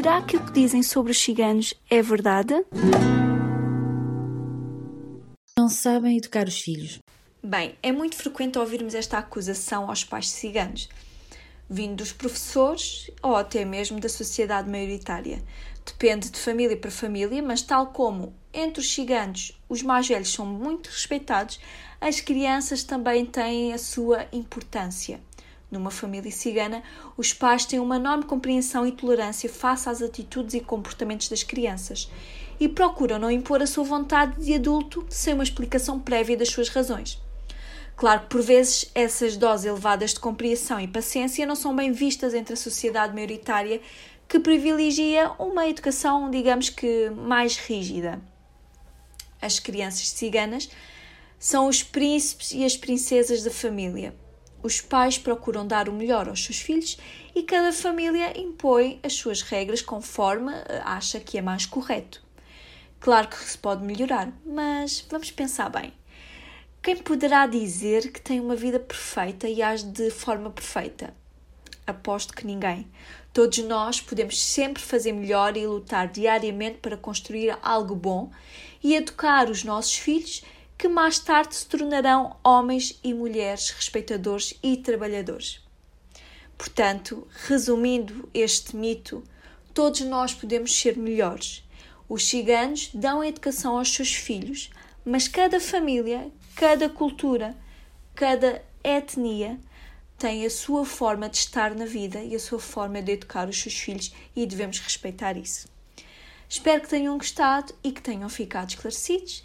Será que o que dizem sobre os ciganos é verdade? Não sabem educar os filhos. Bem, é muito frequente ouvirmos esta acusação aos pais ciganos, vindo dos professores ou até mesmo da sociedade maioritária. Depende de família para família, mas tal como entre os ciganos os mais velhos são muito respeitados, as crianças também têm a sua importância. Numa família cigana, os pais têm uma enorme compreensão e tolerância face às atitudes e comportamentos das crianças e procuram não impor a sua vontade de adulto sem uma explicação prévia das suas razões. Claro que por vezes essas doses elevadas de compreensão e paciência não são bem vistas entre a sociedade maioritária que privilegia uma educação, digamos que, mais rígida. As crianças ciganas são os príncipes e as princesas da família, os pais procuram dar o melhor aos seus filhos e cada família impõe as suas regras conforme eh, acha que é mais correto. Claro que se pode melhorar, mas vamos pensar bem. Quem poderá dizer que tem uma vida perfeita e age de forma perfeita? Aposto que ninguém. Todos nós podemos sempre fazer melhor e lutar diariamente para construir algo bom e educar os nossos filhos que mais tarde se tornarão homens e mulheres respeitadores e trabalhadores. Portanto, resumindo este mito, todos nós podemos ser melhores. Os ciganos dão educação aos seus filhos, mas cada família, cada cultura, cada etnia tem a sua forma de estar na vida e a sua forma de educar os seus filhos e devemos respeitar isso. Espero que tenham gostado e que tenham ficado esclarecidos.